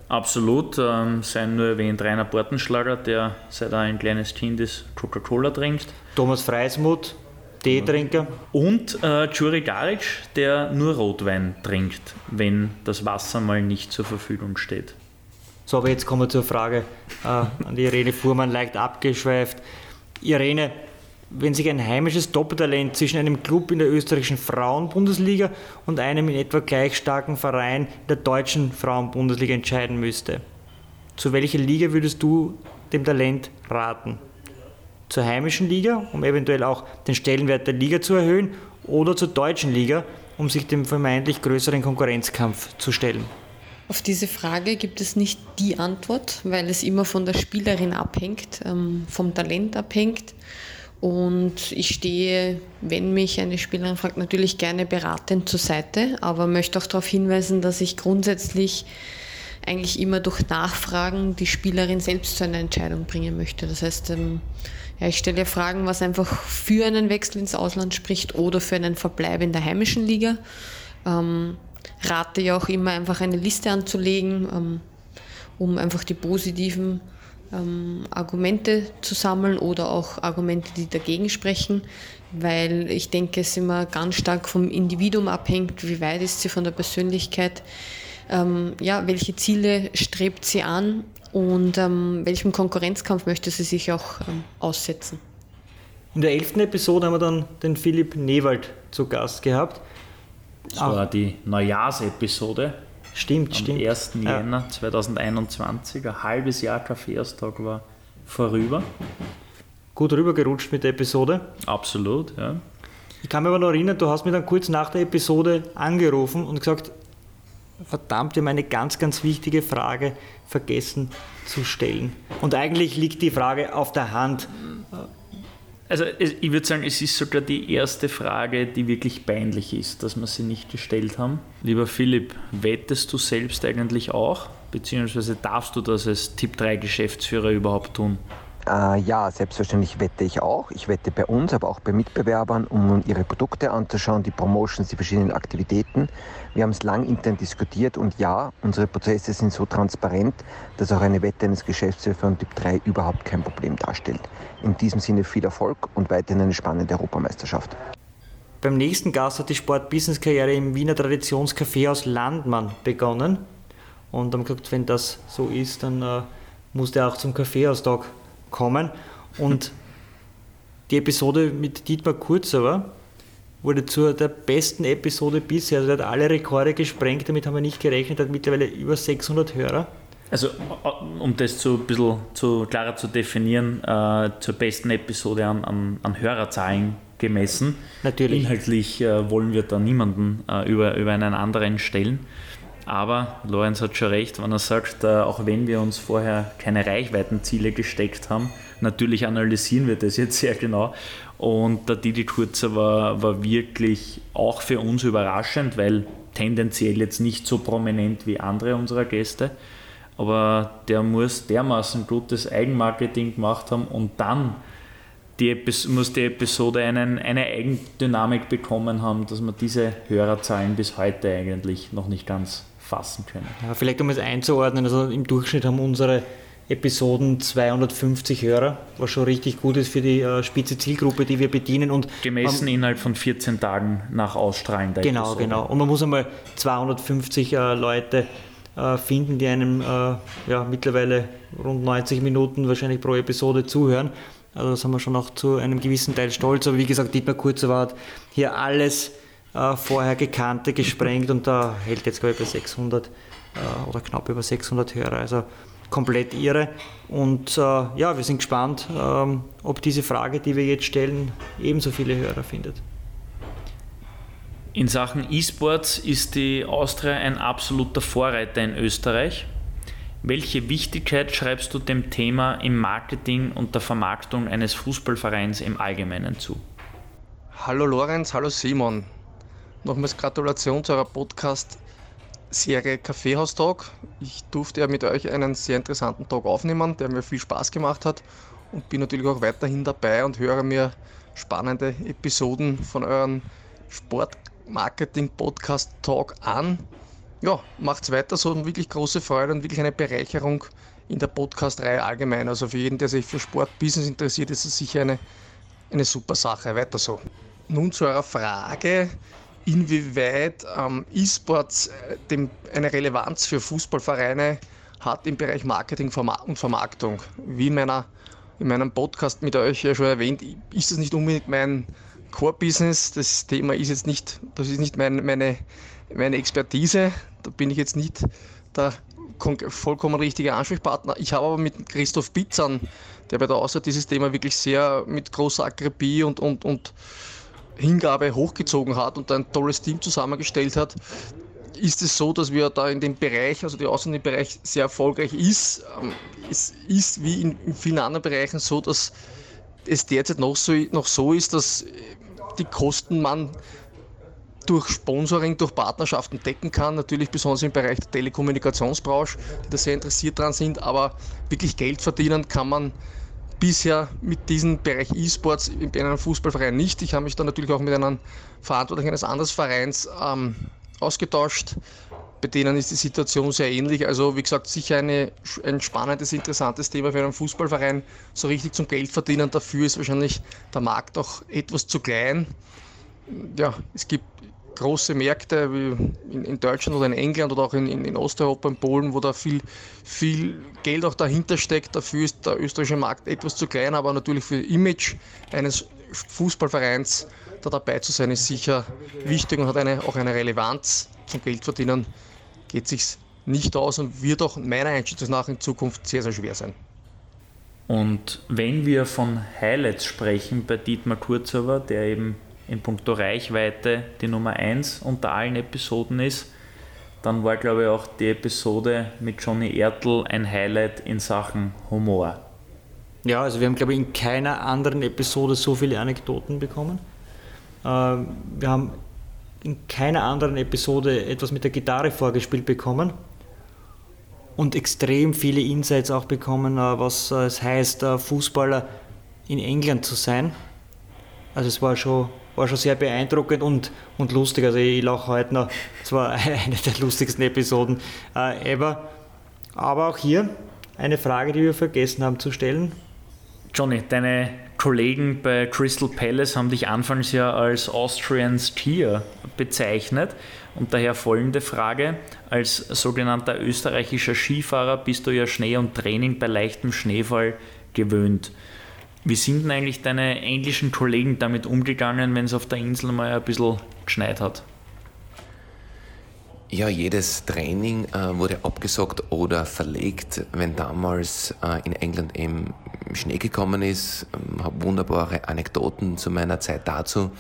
[SPEAKER 3] Absolut. Ähm, sein nur erwähnt Rainer Bortenschlager, der seit er ein kleines Kind ist, Coca-Cola trinkt.
[SPEAKER 2] Thomas Freismuth, Teetrinker.
[SPEAKER 3] Und äh, Juri Garic, der nur Rotwein trinkt, wenn das Wasser mal nicht zur Verfügung steht.
[SPEAKER 2] So, aber jetzt kommen wir zur Frage äh, an die Irene Fuhrmann, leicht abgeschweift. Irene, wenn sich ein heimisches Doppeltalent zwischen einem Club in der österreichischen Frauenbundesliga und einem in etwa gleich starken Verein der deutschen Frauenbundesliga entscheiden müsste, zu welcher Liga würdest du dem Talent raten? Zur heimischen Liga, um eventuell auch den Stellenwert der Liga zu erhöhen, oder zur deutschen Liga, um sich dem vermeintlich größeren Konkurrenzkampf zu stellen?
[SPEAKER 8] Auf diese Frage gibt es nicht die Antwort, weil es immer von der Spielerin abhängt, ähm, vom Talent abhängt. Und ich stehe, wenn mich eine Spielerin fragt, natürlich gerne beratend zur Seite, aber möchte auch darauf hinweisen, dass ich grundsätzlich eigentlich immer durch Nachfragen die Spielerin selbst zu einer Entscheidung bringen möchte. Das heißt, ähm, ja, ich stelle Fragen, was einfach für einen Wechsel ins Ausland spricht oder für einen Verbleib in der heimischen Liga. Ähm, rate ja auch immer einfach eine Liste anzulegen, ähm, um einfach die positiven ähm, Argumente zu sammeln oder auch Argumente, die dagegen sprechen, weil ich denke, es immer ganz stark vom Individuum abhängt, wie weit ist sie von der Persönlichkeit, ähm, ja, welche Ziele strebt sie an und ähm, welchem Konkurrenzkampf möchte sie sich auch ähm, aussetzen.
[SPEAKER 2] In der elften Episode haben wir dann den Philipp Newald zu Gast gehabt.
[SPEAKER 3] Das war die Neujahrsepisode.
[SPEAKER 2] Stimmt,
[SPEAKER 3] am
[SPEAKER 2] stimmt.
[SPEAKER 3] 1. Jänner 2021. Ein halbes Jahr Kaffeeaustag war vorüber.
[SPEAKER 2] Gut rübergerutscht mit der Episode.
[SPEAKER 3] Absolut, ja.
[SPEAKER 2] Ich kann mich aber noch erinnern, du hast mir dann kurz nach der Episode angerufen und gesagt, verdammt, wir haben eine ganz, ganz wichtige Frage vergessen zu stellen. Und eigentlich liegt die Frage auf der Hand.
[SPEAKER 3] Also ich würde sagen, es ist sogar die erste Frage, die wirklich peinlich ist, dass wir sie nicht gestellt haben. Lieber Philipp, wettest du selbst eigentlich auch? Beziehungsweise darfst du das als Tipp 3 Geschäftsführer überhaupt tun?
[SPEAKER 9] Äh, ja, selbstverständlich wette ich auch. Ich wette bei uns, aber auch bei Mitbewerbern, um ihre Produkte anzuschauen, die Promotions, die verschiedenen Aktivitäten. Wir haben es lang intern diskutiert und ja, unsere Prozesse sind so transparent, dass auch eine Wette eines Geschäftsführers von Typ 3 überhaupt kein Problem darstellt. In diesem Sinne viel Erfolg und weiterhin eine spannende Europameisterschaft.
[SPEAKER 2] Beim nächsten Gast hat die Sport-Business-Karriere im Wiener Traditionscafé aus Landmann begonnen. Und haben gesagt, wenn das so ist, dann äh, muss der auch zum Kaffeeaustag kommen. Und die Episode mit Dietmar Kurzower wurde zu der besten Episode bisher. Also er hat alle Rekorde gesprengt, damit haben wir nicht gerechnet, hat mittlerweile über 600 Hörer.
[SPEAKER 3] Also um das zu ein bisschen zu, klarer zu definieren, äh, zur besten Episode an, an, an Hörerzahlen gemessen.
[SPEAKER 2] Natürlich.
[SPEAKER 3] Inhaltlich äh, wollen wir da niemanden äh, über, über einen anderen stellen. Aber Lorenz hat schon recht, wenn er sagt, äh, auch wenn wir uns vorher keine Reichweitenziele gesteckt haben, natürlich analysieren wir das jetzt sehr genau. Und der Didi Kurzer war, war wirklich auch für uns überraschend, weil tendenziell jetzt nicht so prominent wie andere unserer Gäste. Aber der muss dermaßen gutes Eigenmarketing gemacht haben und dann die muss die Episode einen, eine Eigendynamik bekommen haben, dass man diese Hörerzahlen bis heute eigentlich noch nicht ganz fassen können.
[SPEAKER 2] Ja, vielleicht um es einzuordnen, also im Durchschnitt haben unsere Episoden 250 Hörer, was schon richtig gut ist für die äh, spitze Zielgruppe, die wir bedienen. Und
[SPEAKER 3] Gemessen man, innerhalb von 14 Tagen nach Ausstrahlen
[SPEAKER 2] der Genau, Episode. genau. Und man muss einmal 250 äh, Leute äh, finden, die einem äh, ja, mittlerweile rund 90 Minuten wahrscheinlich pro Episode zuhören. Also das haben wir schon auch zu einem gewissen Teil stolz. Aber wie gesagt, Dietmar Kurzer hat hier alles äh, vorher gekannte gesprengt und da hält jetzt glaube ich bei 600 äh, oder knapp über 600 Hörer. Also komplett irre. Und äh, ja, wir sind gespannt, ähm, ob diese Frage, die wir jetzt stellen, ebenso viele Hörer findet.
[SPEAKER 3] In Sachen E-Sports ist die Austria ein absoluter Vorreiter in Österreich. Welche Wichtigkeit schreibst du dem Thema im Marketing und der Vermarktung eines Fußballvereins im Allgemeinen zu?
[SPEAKER 10] Hallo Lorenz, hallo Simon. Nochmals Gratulation zu eurer Podcast-Serie Kaffeehaustag. Ich durfte ja mit euch einen sehr interessanten Tag aufnehmen, der mir viel Spaß gemacht hat und bin natürlich auch weiterhin dabei und höre mir spannende Episoden von euren Sportmarketing-Podcast-Talk an. ja, macht's weiter so und wirklich große Freude und wirklich eine Bereicherung in der Podcast-Reihe allgemein. Also für jeden, der sich für Sportbusiness interessiert, ist es sicher eine, eine super Sache. Weiter so. Nun zu eurer Frage, inwieweit ähm, E-Sports äh, eine Relevanz für Fußballvereine hat im Bereich Marketing und Vermarktung. Wie in, meiner, in meinem Podcast mit euch ja schon erwähnt, ist es nicht unbedingt mein Core-Business. Das Thema ist jetzt nicht, das ist nicht mein, meine, meine Expertise. Da bin ich jetzt nicht der vollkommen richtige Ansprechpartner. Ich habe aber mit Christoph Bitzan, der bei der Außer dieses Thema wirklich sehr mit großer Akribie und, und, und Hingabe hochgezogen hat und ein tolles Team zusammengestellt hat, ist es so, dass wir da in dem Bereich, also die Außer in dem Bereich sehr erfolgreich ist. Ähm, es ist wie in, vielen anderen Bereichen so, dass es derzeit noch so, noch so ist, dass die Kosten man durch Sponsoring, durch Partnerschaften decken kann. Natürlich besonders im Bereich der Telekommunikationsbranche, die da sehr interessiert dran sind. Aber wirklich Geld verdienen kann man bisher mit diesem Bereich E-Sports in einem Fußballverein nicht. Ich habe mich dann natürlich auch mit einem Verantwortlichen eines anderen Vereins ähm, ausgetauscht. Bei denen ist die Situation sehr ähnlich. Also wie gesagt, sicher eine, ein spannendes, interessantes Thema für einen Fußballverein. So richtig zum Geld verdienen dafür ist wahrscheinlich der Markt auch etwas zu klein. Ja, es gibt große Märkte wie in, in, Deutschland oder in England oder auch in, in, in, Osteuropa, in Polen, wo da viel, viel Geld auch dahinter steckt. Dafür ist der österreichische Markt etwas zu klein, aber natürlich für das Image eines Fußballvereins da dabei zu sein, ist sicher wichtig und hat eine, auch eine Relevanz zum Geldverdienen. Geht sich nicht aus und wird auch meiner Einschätzung nach in Zukunft sehr, sehr schwer sein.
[SPEAKER 3] Und wenn wir von Highlights sprechen bei Dietmar Kurzauer, der eben in puncto Reichweite die Nummer 1 unter allen Episoden ist, dann war, glaube ich, auch die Episode mit Johnny Ertl ein Highlight in Sachen Humor.
[SPEAKER 2] Ja, also wir haben, glaube ich, in keiner anderen Episode so viele Anekdoten bekommen. Äh, wir haben in keiner anderen Episode etwas mit der Gitarre vorgespielt bekommen und extrem viele Insights auch bekommen, äh, was es heißt, äh, Fußballer in England zu sein. Also es war schon war schon sehr beeindruckend und, und lustig. Also ich lache heute noch. Es war <laughs> eine der lustigsten Episoden äh, ever. Aber auch hier eine Frage, die wir vergessen haben zu stellen.
[SPEAKER 3] Johnny, deine Kollegen bei Crystal Palace haben dich anfangs ja als Austrian Skier bezeichnet. Und daher folgende Frage. Als sogenannter österreichischer Skifahrer bist du ja Schnee und Training bei leichtem Schneefall gewöhnt. Wie sind denn eigentlich deine englischen Kollegen damit umgegangen, wenn es auf der Insel mal ein bisschen geschneit hat?
[SPEAKER 11] Ja, jedes Training äh, wurde abgesagt oder verlegt, wenn damals äh, in England eben Schnee gekommen ist. Ähm, habe wunderbare Anekdoten zu meiner Zeit dazu.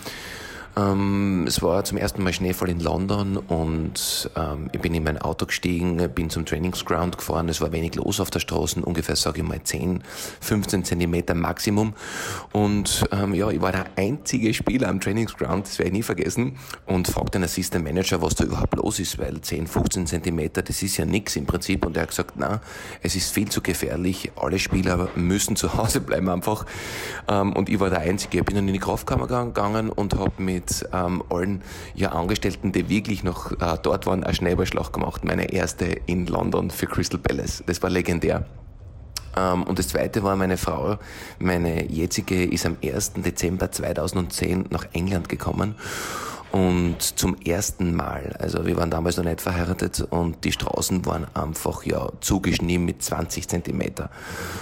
[SPEAKER 11] Ähm, es war zum ersten Mal Schneefall in London und ähm, ich bin in mein Auto gestiegen, bin zum Trainingsground gefahren. Es war wenig los auf der Straße, ungefähr, sage ich mal, 10, 15 Zentimeter Maximum. Und ähm, ja, ich war der einzige Spieler am Trainingsground, das werde ich nie vergessen, und fragte den Assistant Manager, was da überhaupt los ist, weil 10, 15 Zentimeter, das ist ja nichts im Prinzip. Und er hat gesagt, na, es ist viel zu gefährlich, alle Spieler müssen zu Hause bleiben einfach. Ähm, und ich war der Einzige. Ich bin dann in die Kraftkammer gegangen und habe mit mit ähm, allen ja, Angestellten, die wirklich noch äh, dort waren, eine Schneeballschlacht gemacht. Meine erste in London für Crystal Palace. Das war legendär. Ähm, und das zweite war meine Frau, meine jetzige, ist am 1. Dezember 2010 nach England gekommen und zum ersten Mal, also wir waren damals noch nicht verheiratet und die Straßen waren einfach ja zugeschnitten mit 20 Zentimeter.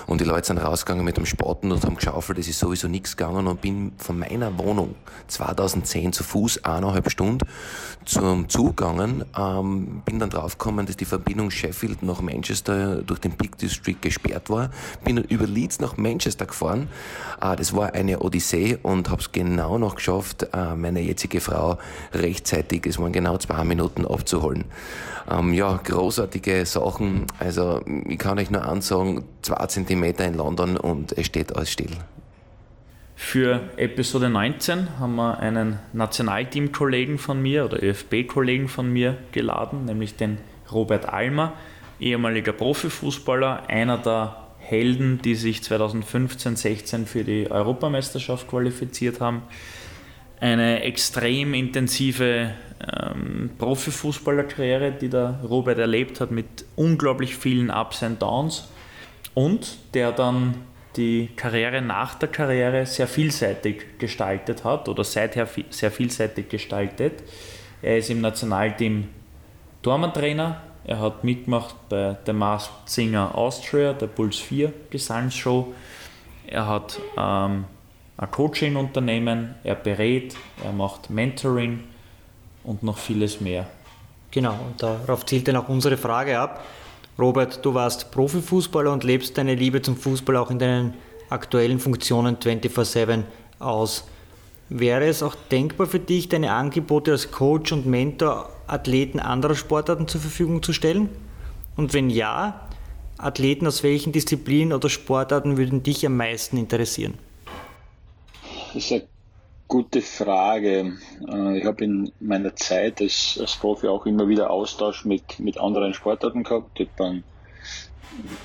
[SPEAKER 11] Und die Leute sind rausgegangen mit dem Spaten und haben geschaufelt, es ist sowieso nichts gegangen und bin von meiner Wohnung 2010 zu Fuß eineinhalb Stunden zum Zug gegangen, ähm, bin dann draufgekommen, dass die Verbindung Sheffield nach Manchester durch den Peak District gesperrt war, bin dann über Leeds nach Manchester gefahren. Äh, das war eine Odyssee und habe es genau noch geschafft, äh, meine jetzige Frau rechtzeitig, es waren genau zwei Minuten abzuholen. Ähm, ja, großartige Sachen. Also ich kann euch nur ansagen, zwei Zentimeter in London und es steht alles still.
[SPEAKER 3] Für Episode 19 haben wir einen Nationalteam-Kollegen von mir oder ÖFB-Kollegen von mir geladen, nämlich den Robert Almer, ehemaliger Profifußballer, einer der Helden, die sich 2015-16 für die Europameisterschaft qualifiziert haben eine extrem intensive ähm, Profifußballerkarriere, die der Robert erlebt hat, mit unglaublich vielen Ups und Downs und der dann die Karriere nach der Karriere sehr vielseitig gestaltet hat oder seither sehr vielseitig gestaltet. Er ist im Nationalteam Tormantrainer, er hat mitgemacht bei The Masked Singer Austria, der Puls 4 Gesangsshow. Er hat ähm, ein Coaching-Unternehmen, er berät, er macht Mentoring und noch vieles mehr.
[SPEAKER 2] Genau, und darauf zielt dann auch unsere Frage ab. Robert, du warst Profifußballer und lebst deine Liebe zum Fußball auch in deinen aktuellen Funktionen 24-7 aus. Wäre es auch denkbar für dich, deine Angebote als Coach und Mentor Athleten anderer Sportarten zur Verfügung zu stellen? Und wenn ja, Athleten aus welchen Disziplinen oder Sportarten würden dich am meisten interessieren?
[SPEAKER 12] Das ist eine gute Frage. Äh, ich habe in meiner Zeit als, als Profi auch immer wieder Austausch mit, mit anderen Sportarten gehabt. Ich habe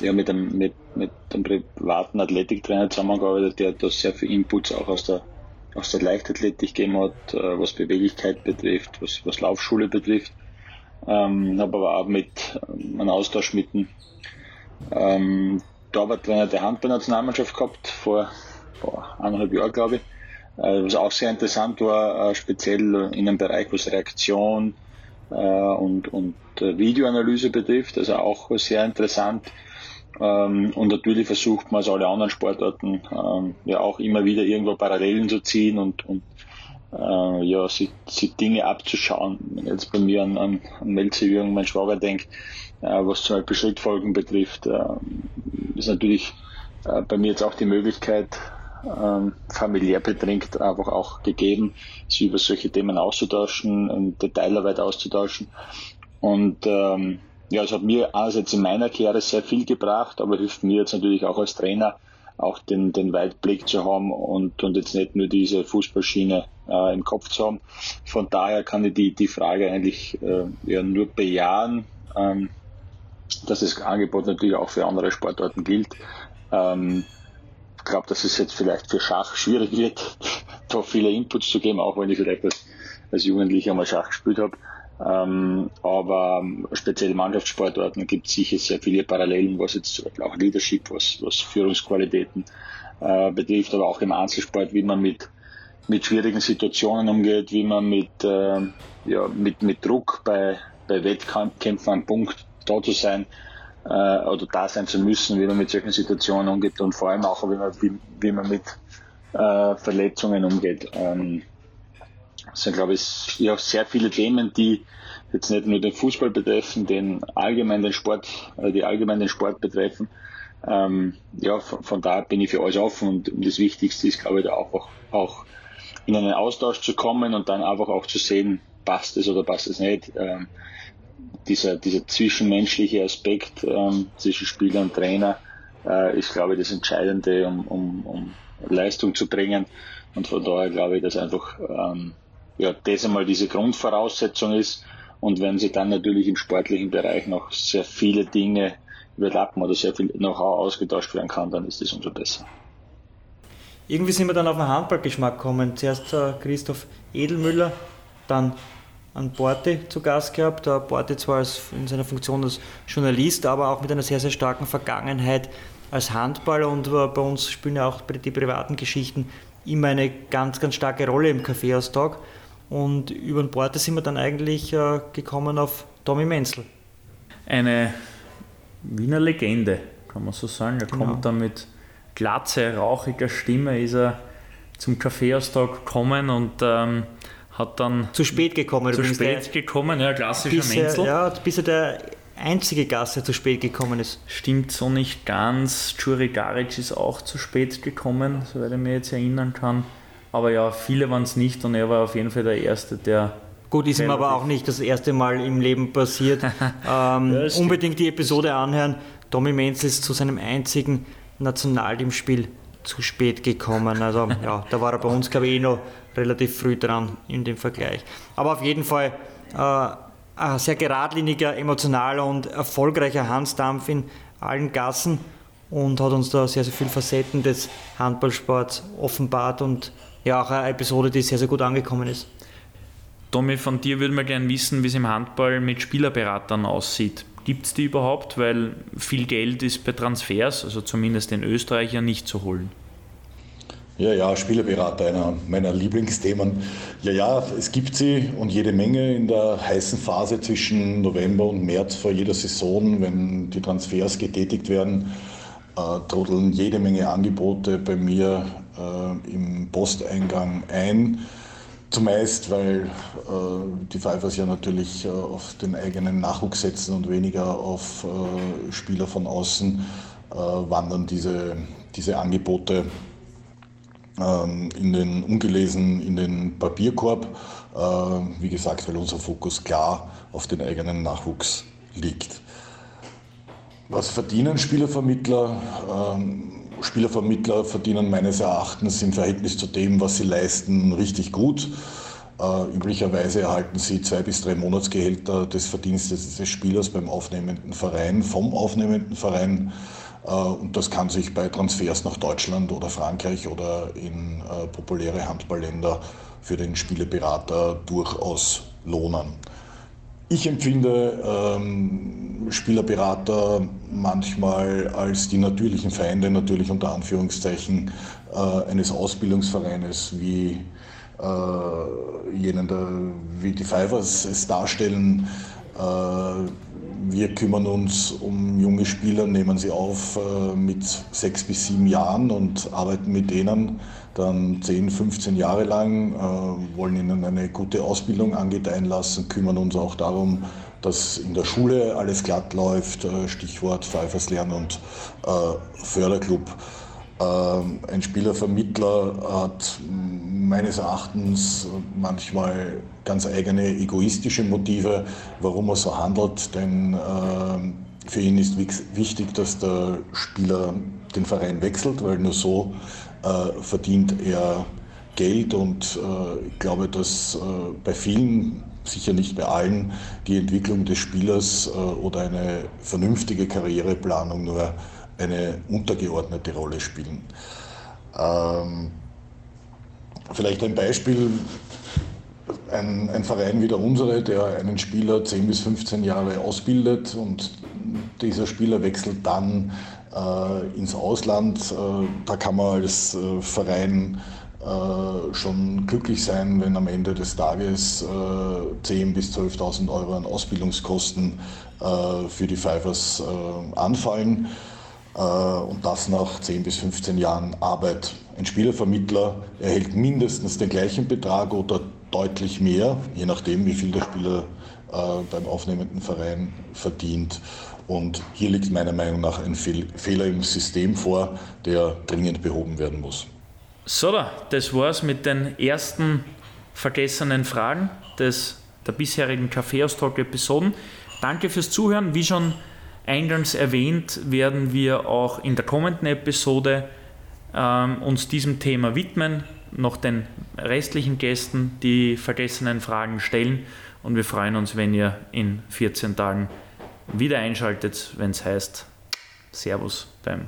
[SPEAKER 12] ja, mit, einem, mit, mit einem privaten Athletiktrainer zusammengearbeitet, der da sehr viel Inputs auch aus der, aus der Leichtathletik gegeben hat, äh, was Beweglichkeit betrifft, was, was Laufschule betrifft. Ähm, habe aber auch mit ähm, einem Austausch mit dem ähm, Torwarttrainer der Handballnationalmannschaft gehabt, vor, vor eineinhalb Jahren, glaube ich. Äh, was auch sehr interessant war, äh, speziell in einem Bereich, was Reaktion äh, und, und Videoanalyse betrifft, also auch sehr interessant. Ähm, und natürlich versucht man, als alle anderen Sportarten, ähm, ja auch immer wieder irgendwo Parallelen zu ziehen und, und ja, sich, sich Dinge abzuschauen. Wenn jetzt bei mir an, an, an Melze Jürgen, mein Schwager, denkt, was zum Beispiel Schrittfolgen betrifft, ist natürlich bei mir jetzt auch die Möglichkeit, ähm, familiär bedrängt einfach auch gegeben, sich über solche Themen auszutauschen, und Detailarbeit auszutauschen. Und ähm, ja, es hat mir einerseits in meiner Karriere sehr viel gebracht, aber hilft mir jetzt natürlich auch als Trainer, auch den, den Weitblick zu haben und, und jetzt nicht nur diese Fußballschiene äh, im Kopf zu haben. Von daher kann ich die, die Frage eigentlich äh, ja, nur bejahen, ähm, dass das Angebot natürlich auch für andere Sportarten gilt. Ähm, glaube, dass es jetzt vielleicht für Schach schwierig wird, <laughs> da viele Inputs zu geben, auch wenn ich vielleicht als, als Jugendlicher mal Schach gespielt habe. Ähm, aber speziell Mannschaftssportarten gibt es sicher sehr viele Parallelen, was jetzt auch Leadership, was, was Führungsqualitäten äh, betrifft, aber auch im Einzelsport, wie man mit, mit schwierigen Situationen umgeht, wie man mit, äh, ja, mit, mit Druck bei, bei Wettkämpfen am Punkt da zu sein, äh, oder da sein zu müssen, wie man mit solchen Situationen umgeht und vor allem auch, wie man, wie, wie man mit äh, Verletzungen umgeht. Ähm, das sind, glaube ich, ja, sehr viele Themen, die jetzt nicht nur den Fußball betreffen, den allgemein den Sport, äh, die allgemein den Sport betreffen. Ähm, ja, von, von daher bin ich für alles offen und, und das Wichtigste ist, glaube ich, da auch, auch in einen Austausch zu kommen und dann einfach auch zu sehen, passt es oder passt es nicht. Ähm, dieser, dieser zwischenmenschliche Aspekt ähm, zwischen Spieler und Trainer äh, ist, glaube ich, das Entscheidende, um, um, um Leistung zu bringen. Und von daher glaube ich, dass einfach ähm, ja, das einmal diese Grundvoraussetzung ist. Und wenn sie dann natürlich im sportlichen Bereich noch sehr viele Dinge überlappen oder sehr viel Know-how ausgetauscht werden kann, dann ist das umso besser.
[SPEAKER 2] Irgendwie sind wir dann auf den Handballgeschmack gekommen. Zuerst äh, Christoph Edelmüller, dann an Borte zu Gast gehabt. Der Borte zwar als, in seiner Funktion als Journalist, aber auch mit einer sehr, sehr starken Vergangenheit als Handballer und äh, bei uns spielen ja auch die privaten Geschichten immer eine ganz, ganz starke Rolle im Kaffeehaustag. Und über den Borte sind wir dann eigentlich äh, gekommen auf Tommy Menzel.
[SPEAKER 3] Eine Wiener Legende, kann man so sagen. Er genau. kommt dann mit glatze, rauchiger Stimme, ist er zum Kaffeehaustag gekommen und ähm, hat dann.
[SPEAKER 2] Zu spät gekommen.
[SPEAKER 3] Zu spät gekommen, ja, klassischer bisher, Menzel.
[SPEAKER 2] Ja, bis er der einzige Gast, der zu spät gekommen ist.
[SPEAKER 3] Stimmt so nicht ganz. Juri Garic ist auch zu spät gekommen, soweit ich mich jetzt erinnern kann. Aber ja, viele waren es nicht und er war auf jeden Fall der Erste, der.
[SPEAKER 2] Gut, ist ihm aber auch nicht das erste Mal im Leben passiert. <laughs> ähm, ja, unbedingt die Episode anhören. Tommy Menzel ist zu seinem einzigen Nationalteamspiel zu spät gekommen. Also ja, da war er bei uns, glaube ich, eh noch relativ früh dran in dem Vergleich. Aber auf jeden Fall äh, ein sehr geradliniger, emotionaler und erfolgreicher Hansdampf in allen Gassen und hat uns da sehr, sehr viele Facetten des Handballsports offenbart und ja auch eine Episode, die sehr, sehr gut angekommen ist.
[SPEAKER 3] Tommy, von dir würde man gerne wissen, wie es im Handball mit Spielerberatern aussieht. Gibt es die überhaupt? Weil viel Geld ist bei Transfers, also zumindest in Österreich, ja nicht zu holen.
[SPEAKER 13] Ja, ja, Spielerberater, einer meiner Lieblingsthemen. Ja, ja, es gibt sie und jede Menge in der heißen Phase zwischen November und März vor jeder Saison, wenn die Transfers getätigt werden, äh, trudeln jede Menge Angebote bei mir äh, im Posteingang ein. Zumeist, weil äh, die Pfeifers ja natürlich äh, auf den eigenen Nachwuchs setzen und weniger auf äh, Spieler von außen, äh, wandern diese, diese Angebote in den ungelesen in den Papierkorb. Äh, wie gesagt, weil unser Fokus klar auf den eigenen Nachwuchs liegt. Was verdienen Spielervermittler? Ähm, Spielervermittler verdienen meines Erachtens im Verhältnis zu dem, was sie leisten, richtig gut. Äh, üblicherweise erhalten sie zwei bis drei Monatsgehälter des Verdienstes des Spielers beim aufnehmenden Verein, vom aufnehmenden Verein. Äh, und das kann sich bei Transfers nach Deutschland oder Frankreich oder in äh, populäre Handballländer für den Spieleberater durchaus lohnen. Ich empfinde ähm, Spielerberater manchmal als die natürlichen Feinde, natürlich unter Anführungszeichen, äh, eines Ausbildungsvereines wie äh, jenen, der, wie die Fivers es darstellen. Äh, wir kümmern uns um junge Spieler, nehmen sie auf äh, mit sechs bis sieben Jahren und arbeiten mit denen dann 10, 15 Jahre lang, äh, wollen ihnen eine gute Ausbildung angedeihen lassen, kümmern uns auch darum, dass in der Schule alles glatt läuft, Stichwort Pfeifers Lernen und Förderclub. Ähm, ein Spielervermittler hat meines Erachtens manchmal ganz eigene egoistische Motive, warum er so handelt, denn ähm, für ihn ist wichtig, dass der Spieler den Verein wechselt, weil nur so äh, verdient er Geld und äh, ich glaube, dass äh, bei vielen, sicher nicht bei allen, die Entwicklung des Spielers oder eine vernünftige Karriereplanung nur eine untergeordnete Rolle spielen. Ähm, vielleicht ein Beispiel, ein, ein, Verein wie der unsere, der einen Spieler 10 bis 15 Jahre ausbildet und dieser Spieler wechselt dann äh, ins Ausland. Äh, da kann man als äh, Verein äh, schon glücklich sein, wenn am Ende des Tages 10.000 äh, bis 12.000 Euro an Ausbildungskosten äh, für die Fivers anfallen. Äh, und das nach 10 bis 15 Jahren Arbeit. Ein Spielervermittler erhält mindestens den gleichen Betrag oder deutlich mehr, je nachdem, wie viel der Spieler äh, beim aufnehmenden Verein verdient. Und hier liegt meiner Meinung nach ein Fehler im System vor, der dringend behoben werden muss.
[SPEAKER 3] So, das war's mit den ersten vergessenen Fragen des, der bisherigen Kaffeeaustalk-Episoden. Danke fürs Zuhören. Wie schon Eingangs erwähnt, werden wir auch in der kommenden Episode ähm, uns diesem Thema widmen, noch den restlichen Gästen die vergessenen Fragen stellen. Und wir freuen uns, wenn ihr in 14 Tagen wieder einschaltet, wenn es heißt Servus beim